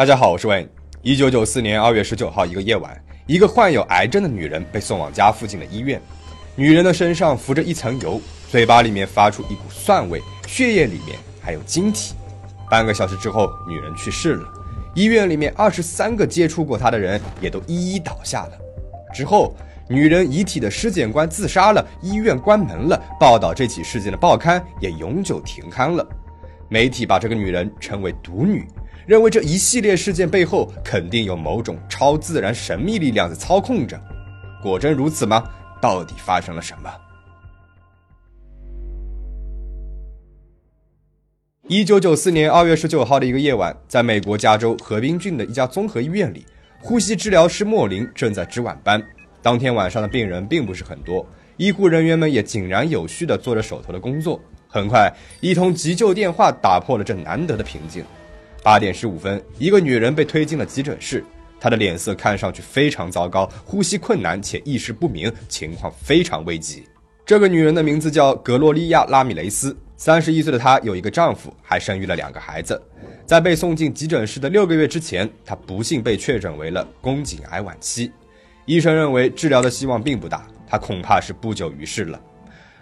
大家好，我是 Wayne。一九九四年二月十九号一个夜晚，一个患有癌症的女人被送往家附近的医院。女人的身上浮着一层油，嘴巴里面发出一股蒜味，血液里面还有晶体。半个小时之后，女人去世了。医院里面二十三个接触过她的人也都一一倒下了。之后，女人遗体的尸检官自杀了，医院关门了，报道这起事件的报刊也永久停刊了。媒体把这个女人称为“毒女”，认为这一系列事件背后肯定有某种超自然神秘力量在操控着。果真如此吗？到底发生了什么？一九九四年二月十九号的一个夜晚，在美国加州河滨郡的一家综合医院里，呼吸治疗师莫林正在值晚班。当天晚上的病人并不是很多，医护人员们也井然有序地做着手头的工作。很快，一通急救电话打破了这难得的平静。八点十五分，一个女人被推进了急诊室。她的脸色看上去非常糟糕，呼吸困难且意识不明，情况非常危急。这个女人的名字叫格洛丽亚·拉米雷斯，三十一岁的她有一个丈夫，还生育了两个孩子。在被送进急诊室的六个月之前，她不幸被确诊为了宫颈癌晚期。医生认为治疗的希望并不大，她恐怕是不久于世了。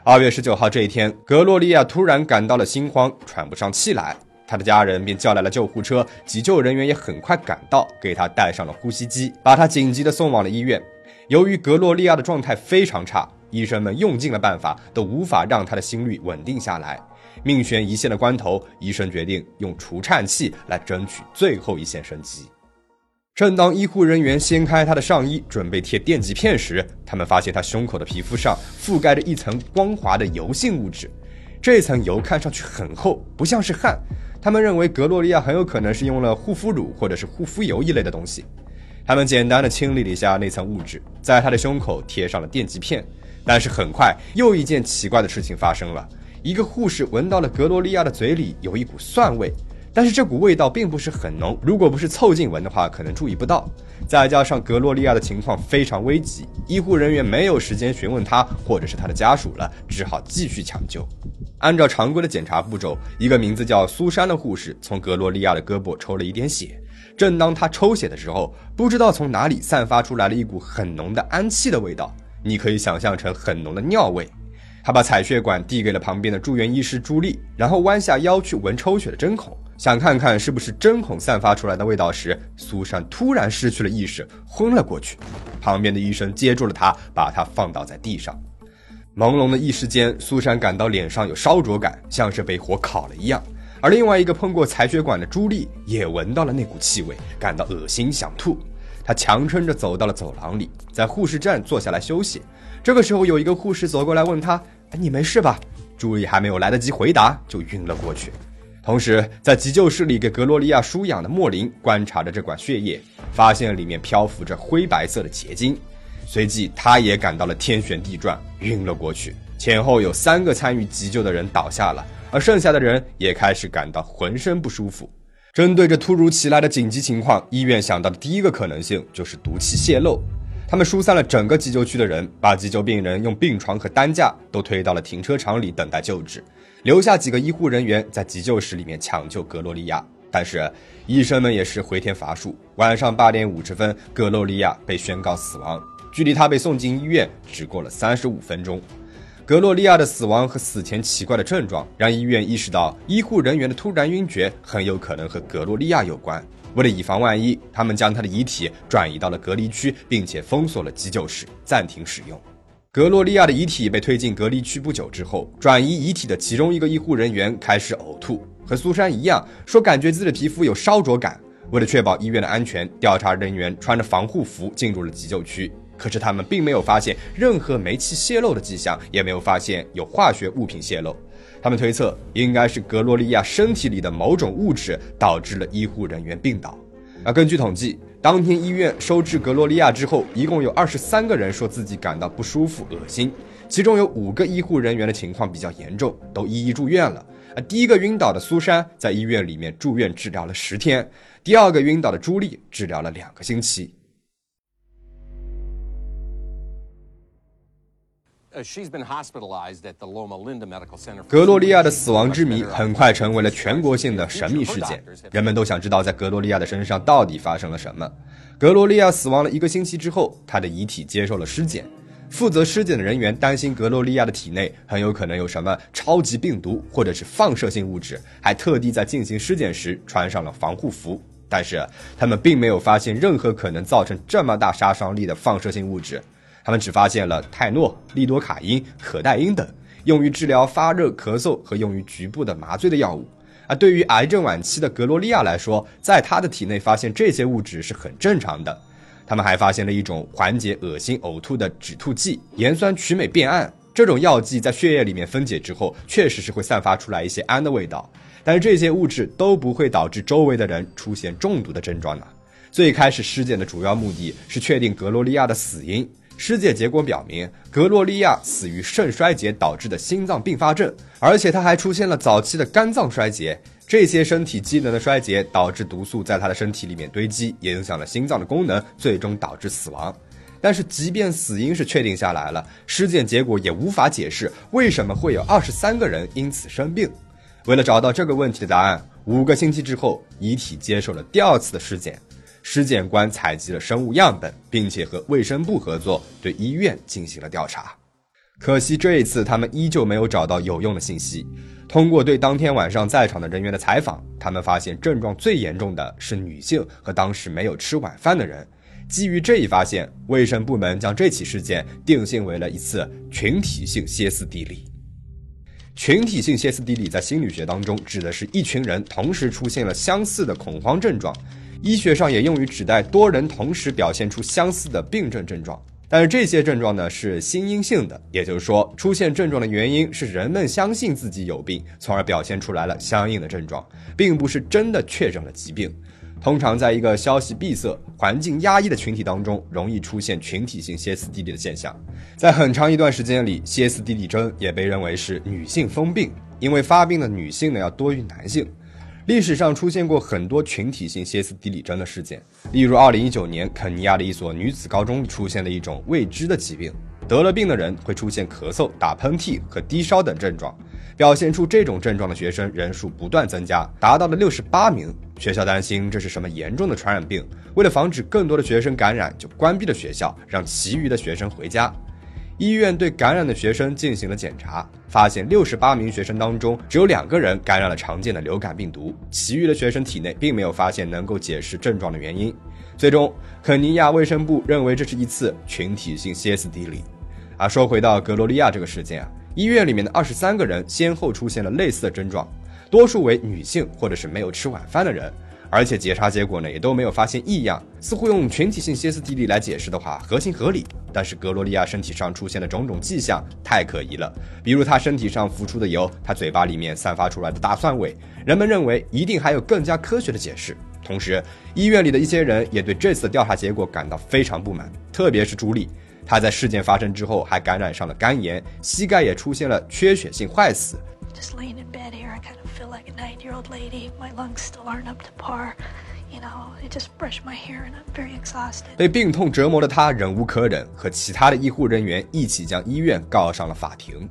二月十九号这一天，格洛丽亚突然感到了心慌，喘不上气来。他的家人便叫来了救护车，急救人员也很快赶到，给他戴上了呼吸机，把他紧急的送往了医院。由于格洛利亚的状态非常差，医生们用尽了办法，都无法让他的心率稳定下来。命悬一线的关头，医生决定用除颤器来争取最后一线生机。正当医护人员掀开他的上衣，准备贴电极片时，他们发现他胸口的皮肤上覆盖着一层光滑的油性物质，这层油看上去很厚，不像是汗。他们认为格洛利亚很有可能是用了护肤乳或者是护肤油一类的东西。他们简单的清理了一下那层物质，在她的胸口贴上了电极片。但是很快，又一件奇怪的事情发生了。一个护士闻到了格洛利亚的嘴里有一股蒜味，但是这股味道并不是很浓，如果不是凑近闻的话，可能注意不到。再加上格洛利亚的情况非常危急，医护人员没有时间询问他或者是他的家属了，只好继续抢救。按照常规的检查步骤，一个名字叫苏珊的护士从格洛利亚的胳膊抽了一点血。正当他抽血的时候，不知道从哪里散发出来了一股很浓的氨气的味道，你可以想象成很浓的尿味。他把采血管递给了旁边的住院医师朱莉，然后弯下腰去闻抽血的针孔，想看看是不是针孔散发出来的味道时，苏珊突然失去了意识，昏了过去。旁边的医生接住了她，把她放倒在地上。朦胧的一时间，苏珊感到脸上有烧灼感，像是被火烤了一样。而另外一个碰过采血管的朱莉也闻到了那股气味，感到恶心想吐。她强撑着走到了走廊里，在护士站坐下来休息。这个时候，有一个护士走过来问她：“你没事吧？”朱莉还没有来得及回答，就晕了过去。同时，在急救室里给格洛利亚输氧的莫林观察着这管血液，发现里面漂浮着灰白色的结晶。随即，他也感到了天旋地转，晕了过去。前后有三个参与急救的人倒下了，而剩下的人也开始感到浑身不舒服。针对这突如其来的紧急情况，医院想到的第一个可能性就是毒气泄漏。他们疏散了整个急救区的人，把急救病人用病床和担架都推到了停车场里等待救治，留下几个医护人员在急救室里面抢救格洛利亚。但是医生们也是回天乏术。晚上八点五十分，格洛利亚被宣告死亡。距离他被送进医院只过了三十五分钟，格洛利亚的死亡和死前奇怪的症状让医院意识到，医护人员的突然晕厥很有可能和格洛利亚有关。为了以防万一，他们将他的遗体转移到了隔离区，并且封锁了急救室，暂停使用。格洛利亚的遗体被推进隔离区不久之后，转移遗体的其中一个医护人员开始呕吐，和苏珊一样，说感觉自己的皮肤有烧灼感。为了确保医院的安全，调查人员穿着防护服进入了急救区。可是他们并没有发现任何煤气泄漏的迹象，也没有发现有化学物品泄漏。他们推测，应该是格洛利亚身体里的某种物质导致了医护人员病倒。而根据统计，当天医院收治格洛利亚之后，一共有二十三个人说自己感到不舒服、恶心，其中有五个医护人员的情况比较严重，都一一住院了。啊第一个晕倒的苏珊在医院里面住院治疗了十天，第二个晕倒的朱莉治疗了两个星期。格罗利亚的死亡之谜很快成为了全国性的神秘事件，人们都想知道在格罗利亚的身上到底发生了什么。格罗利亚死亡了一个星期之后，她的遗体接受了尸检。负责尸检的人员担心格罗利亚的体内很有可能有什么超级病毒或者是放射性物质，还特地在进行尸检时穿上了防护服。但是他们并没有发现任何可能造成这么大杀伤力的放射性物质，他们只发现了泰诺、利多卡因、可待因等用于治疗发热、咳嗽和用于局部的麻醉的药物。而对于癌症晚期的格罗利亚来说，在他的体内发现这些物质是很正常的。他们还发现了一种缓解恶心呕吐的止吐剂——盐酸曲美变胺。这种药剂在血液里面分解之后，确实是会散发出来一些氨的味道，但是这些物质都不会导致周围的人出现中毒的症状呢。最开始尸检的主要目的是确定格罗利亚的死因。尸检结果表明，格洛利亚死于肾衰竭导致的心脏并发症，而且他还出现了早期的肝脏衰竭。这些身体机能的衰竭导致毒素在他的身体里面堆积，也影响了心脏的功能，最终导致死亡。但是，即便死因是确定下来了，尸检结果也无法解释为什么会有二十三个人因此生病。为了找到这个问题的答案，五个星期之后，遗体接受了第二次的尸检。尸检官采集了生物样本，并且和卫生部合作，对医院进行了调查。可惜这一次，他们依旧没有找到有用的信息。通过对当天晚上在场的人员的采访，他们发现症状最严重的是女性和当时没有吃晚饭的人。基于这一发现，卫生部门将这起事件定性为了一次群体性歇斯底里。群体性歇斯底里在心理学当中指的是一群人同时出现了相似的恐慌症状。医学上也用于指代多人同时表现出相似的病症症状，但是这些症状呢是心因性的，也就是说，出现症状的原因是人们相信自己有病，从而表现出来了相应的症状，并不是真的确诊了疾病。通常在一个消息闭塞、环境压抑的群体当中，容易出现群体性歇斯底里的现象。在很长一段时间里，歇斯底里症也被认为是女性疯病，因为发病的女性呢要多于男性。历史上出现过很多群体性歇斯底里症的事件，例如2019年肯尼亚的一所女子高中出现了一种未知的疾病，得了病的人会出现咳嗽、打喷嚏和低烧等症状，表现出这种症状的学生人数不断增加，达到了68名。学校担心这是什么严重的传染病，为了防止更多的学生感染，就关闭了学校，让其余的学生回家。医院对感染的学生进行了检查，发现六十八名学生当中只有两个人感染了常见的流感病毒，其余的学生体内并没有发现能够解释症状的原因。最终，肯尼亚卫生部认为这是一次群体性歇斯底里。而说回到格罗利亚这个事件啊，医院里面的二十三个人先后出现了类似的症状，多数为女性或者是没有吃晚饭的人。而且检查结果呢，也都没有发现异样，似乎用群体性歇斯底里来解释的话，合情合理。但是格罗利亚身体上出现的种种迹象太可疑了，比如她身体上浮出的油，她嘴巴里面散发出来的大蒜味，人们认为一定还有更加科学的解释。同时，医院里的一些人也对这次的调查结果感到非常不满，特别是朱莉，她在事件发生之后还感染上了肝炎，膝盖也出现了缺血性坏死。Just laying in bed here, I kind of feel like a nine-year-old lady. My lungs still aren't up to par. You know, I just brush my hair and I'm very exhausted. 被病痛折磨的他忍无可忍，和其他的医护人员一起将医院告上了法庭。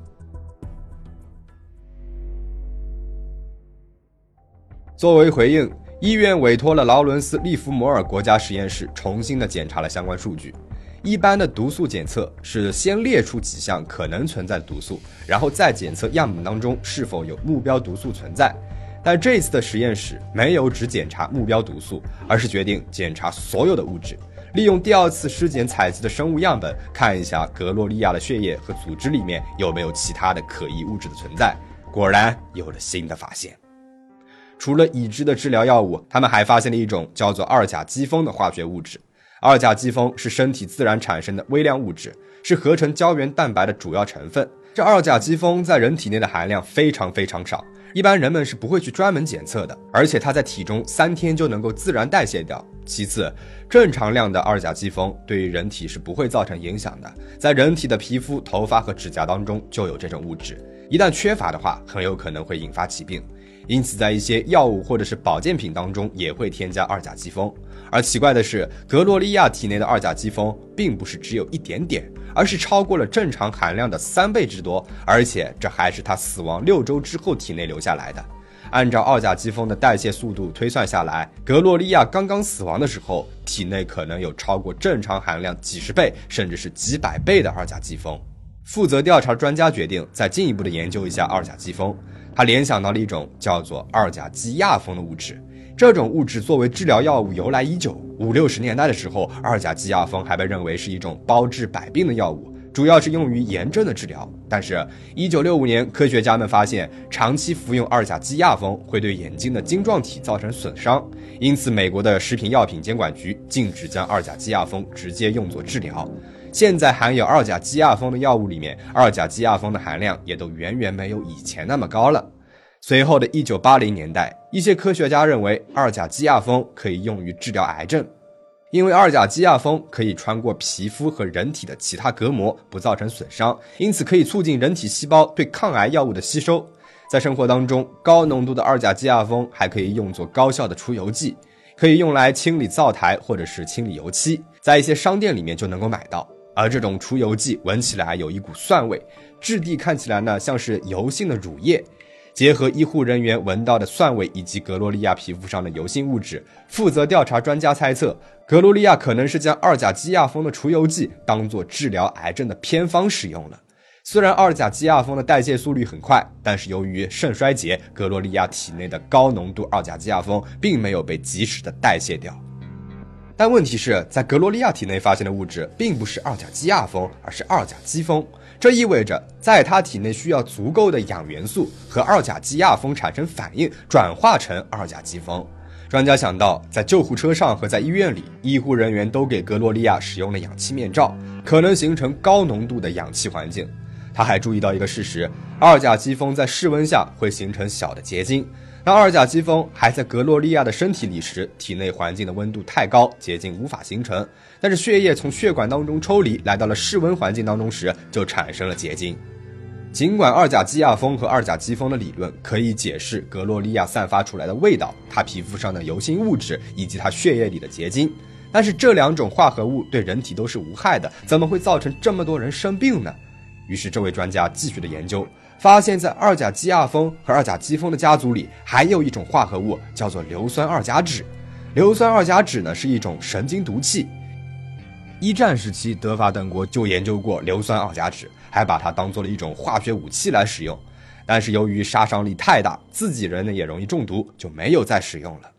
作为回应，医院委托了劳伦斯·利弗摩尔国家实验室重新的检查了相关数据。一般的毒素检测是先列出几项可能存在的毒素，然后再检测样本当中是否有目标毒素存在。但这次的实验室没有只检查目标毒素，而是决定检查所有的物质，利用第二次尸检采集的生物样本，看一下格洛利亚的血液和组织里面有没有其他的可疑物质的存在。果然有了新的发现。除了已知的治疗药物，他们还发现了一种叫做二甲基酚的化学物质。二甲基酚是身体自然产生的微量物质，是合成胶原蛋白的主要成分。这二甲基酚在人体内的含量非常非常少，一般人们是不会去专门检测的。而且它在体中三天就能够自然代谢掉。其次，正常量的二甲基酚对于人体是不会造成影响的，在人体的皮肤、头发和指甲当中就有这种物质，一旦缺乏的话，很有可能会引发疾病。因此在一些药物或者是保健品当中也会添加二甲基酚。而奇怪的是，格洛利亚体内的二甲基酚并不是只有一点点，而是超过了正常含量的三倍之多，而且这还是他死亡六周之后体内留下来的。按照二甲基酚的代谢速度推算下来，格洛利亚刚刚死亡的时候，体内可能有超过正常含量几十倍，甚至是几百倍的二甲基酚。负责调查专家决定再进一步的研究一下二甲基酚，他联想到了一种叫做二甲基亚酚的物质。这种物质作为治疗药物由来已久，五六十年代的时候，二甲基亚酚还被认为是一种包治百病的药物。主要是用于炎症的治疗，但是，一九六五年，科学家们发现长期服用二甲基亚酚会对眼睛的晶状体造成损伤，因此，美国的食品药品监管局禁止将二甲基亚酚直接用作治疗。现在含有二甲基亚酚的药物里面，二甲基亚酚的含量也都远远没有以前那么高了。随后的一九八零年代，一些科学家认为二甲基亚酚可以用于治疗癌症。因为二甲基亚酚可以穿过皮肤和人体的其他隔膜，不造成损伤，因此可以促进人体细胞对抗癌药物的吸收。在生活当中，高浓度的二甲基亚酚还可以用作高效的除油剂，可以用来清理灶台或者是清理油漆，在一些商店里面就能够买到。而这种除油剂闻起来有一股蒜味，质地看起来呢像是油性的乳液。结合医护人员闻到的蒜味以及格洛利亚皮肤上的油性物质，负责调查专家猜测，格洛利亚可能是将二甲基亚酚的除油剂当做治疗癌症的偏方使用了。虽然二甲基亚酚的代谢速率很快，但是由于肾衰竭，格洛利亚体内的高浓度二甲基亚酚并没有被及时的代谢掉。但问题是在格洛利亚体内发现的物质并不是二甲基亚酚，而是二甲基酚。这意味着，在他体内需要足够的氧元素和二甲基亚酚产生反应，转化成二甲基酚。专家想到，在救护车上和在医院里，医护人员都给格洛利亚使用了氧气面罩，可能形成高浓度的氧气环境。他还注意到一个事实：二甲基酚在室温下会形成小的结晶。当二甲基酚还在格洛利亚的身体里时，体内环境的温度太高，结晶无法形成。但是血液从血管当中抽离，来到了室温环境当中时，就产生了结晶。尽管二甲基亚酚和二甲基酚的理论可以解释格洛利亚散发出来的味道、他皮肤上的油性物质以及他血液里的结晶，但是这两种化合物对人体都是无害的，怎么会造成这么多人生病呢？于是这位专家继续的研究。发现，在二甲基亚酚和二甲基酚的家族里，还有一种化合物叫做硫酸二甲酯。硫酸二甲酯呢是一种神经毒气。一战时期，德法等国就研究过硫酸二甲酯，还把它当做了一种化学武器来使用。但是由于杀伤力太大，自己人呢也容易中毒，就没有再使用了。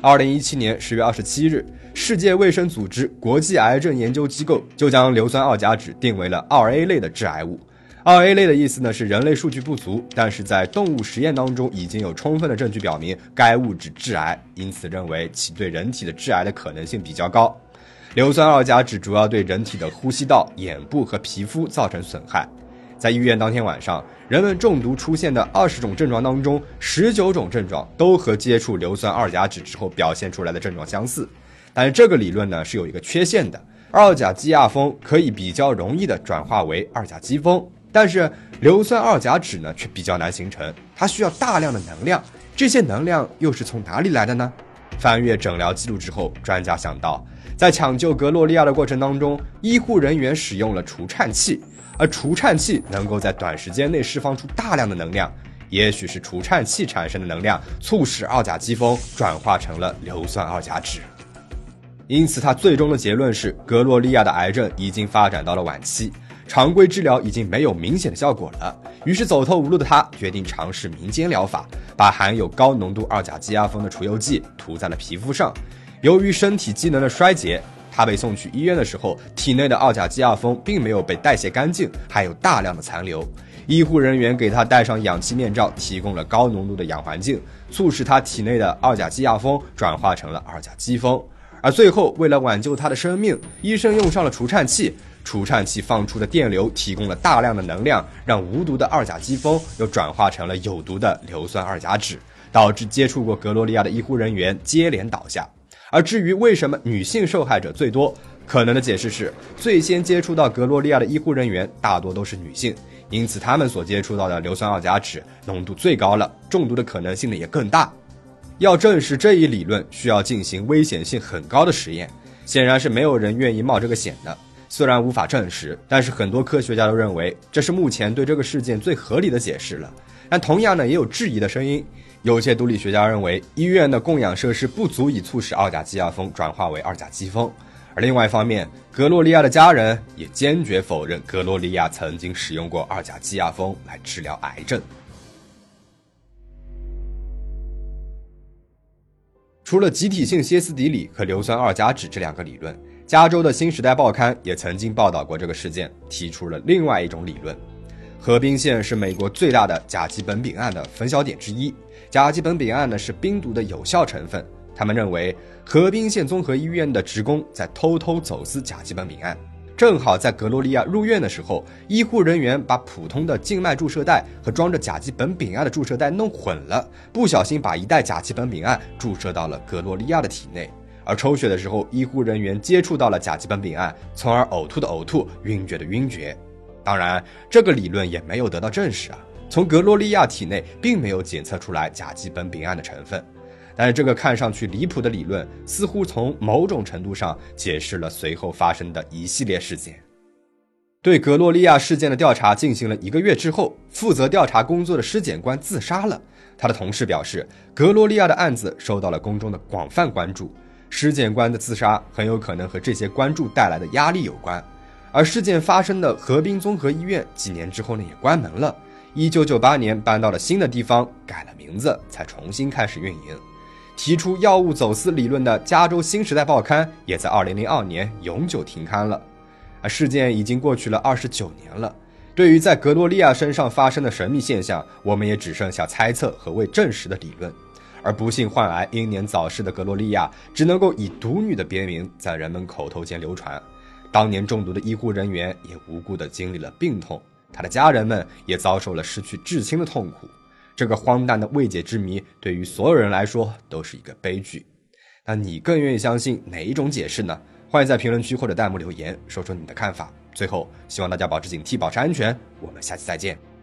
二零一七年十月二十七日，世界卫生组织国际癌症研究机构就将硫酸二甲酯定为了二 A 类的致癌物。二 A 类的意思呢是人类数据不足，但是在动物实验当中已经有充分的证据表明该物质致癌，因此认为其对人体的致癌的可能性比较高。硫酸二甲酯主要对人体的呼吸道、眼部和皮肤造成损害。在医院当天晚上，人们中毒出现的二十种症状当中，十九种症状都和接触硫酸二甲酯之后表现出来的症状相似。但是这个理论呢是有一个缺陷的，二甲基亚酚可以比较容易的转化为二甲基酚。但是硫酸二甲酯呢，却比较难形成，它需要大量的能量，这些能量又是从哪里来的呢？翻阅诊疗记录之后，专家想到，在抢救格洛利亚的过程当中，医护人员使用了除颤器，而除颤器能够在短时间内释放出大量的能量，也许是除颤器产生的能量促使二甲基酚转化成了硫酸二甲酯。因此，他最终的结论是，格洛利亚的癌症已经发展到了晚期。常规治疗已经没有明显的效果了，于是走投无路的他决定尝试民间疗法，把含有高浓度二甲基亚酚的除油剂涂在了皮肤上。由于身体机能的衰竭，他被送去医院的时候，体内的二甲基亚酚并没有被代谢干净，还有大量的残留。医护人员给他戴上氧气面罩，提供了高浓度的氧环境，促使他体内的二甲基亚酚转化成了二甲基酚。而最后，为了挽救他的生命，医生用上了除颤器。除颤器放出的电流提供了大量的能量，让无毒的二甲基酚又转化成了有毒的硫酸二甲酯，导致接触过格罗利亚的医护人员接连倒下。而至于为什么女性受害者最多，可能的解释是，最先接触到格罗利亚的医护人员大多都是女性，因此他们所接触到的硫酸二甲酯浓度最高了，中毒的可能性呢也更大。要证实这一理论，需要进行危险性很高的实验，显然是没有人愿意冒这个险的。虽然无法证实，但是很多科学家都认为这是目前对这个事件最合理的解释了。但同样呢，也有质疑的声音。有些毒理学家认为，医院的供氧设施不足以促使二甲基亚碸转化为二甲基酚。而另外一方面，格洛利亚的家人也坚决否认格洛利亚曾经使用过二甲基亚碸来治疗癌症。除了集体性歇斯底里和硫酸二甲酯这两个理论，加州的新时代报刊也曾经报道过这个事件，提出了另外一种理论。河滨县是美国最大的甲基苯丙胺的分销点之一。甲基苯丙胺呢是冰毒的有效成分。他们认为河滨县综合医院的职工在偷偷走私甲基苯丙胺，正好在格罗利亚入院的时候，医护人员把普通的静脉注射带和装着甲基苯丙胺的注射带弄混了，不小心把一袋甲基苯丙胺注射到了格罗利亚的体内。而抽血的时候，医护人员接触到了甲基苯丙胺，从而呕吐的呕吐，晕厥的晕厥。当然，这个理论也没有得到证实啊。从格洛利亚体内并没有检测出来甲基苯丙胺的成分，但是这个看上去离谱的理论，似乎从某种程度上解释了随后发生的一系列事件。对格洛利亚事件的调查进行了一个月之后，负责调查工作的尸检官自杀了。他的同事表示，格洛利亚的案子受到了公众的广泛关注，尸检官的自杀很有可能和这些关注带来的压力有关。而事件发生的河滨综合医院几年之后呢，也关门了。一九九八年搬到了新的地方，改了名字，才重新开始运营。提出药物走私理论的《加州新时代报刊》也在二零零二年永久停刊了。而事件已经过去了二十九年了。对于在格洛利亚身上发生的神秘现象，我们也只剩下猜测和未证实的理论。而不幸患癌、英年早逝的格洛利亚，只能够以毒女的别名在人们口头间流传。当年中毒的医护人员也无辜地经历了病痛，他的家人们也遭受了失去至亲的痛苦。这个荒诞的未解之谜，对于所有人来说都是一个悲剧。那你更愿意相信哪一种解释呢？欢迎在评论区或者弹幕留言，说说你的看法。最后，希望大家保持警惕，保持安全。我们下期再见。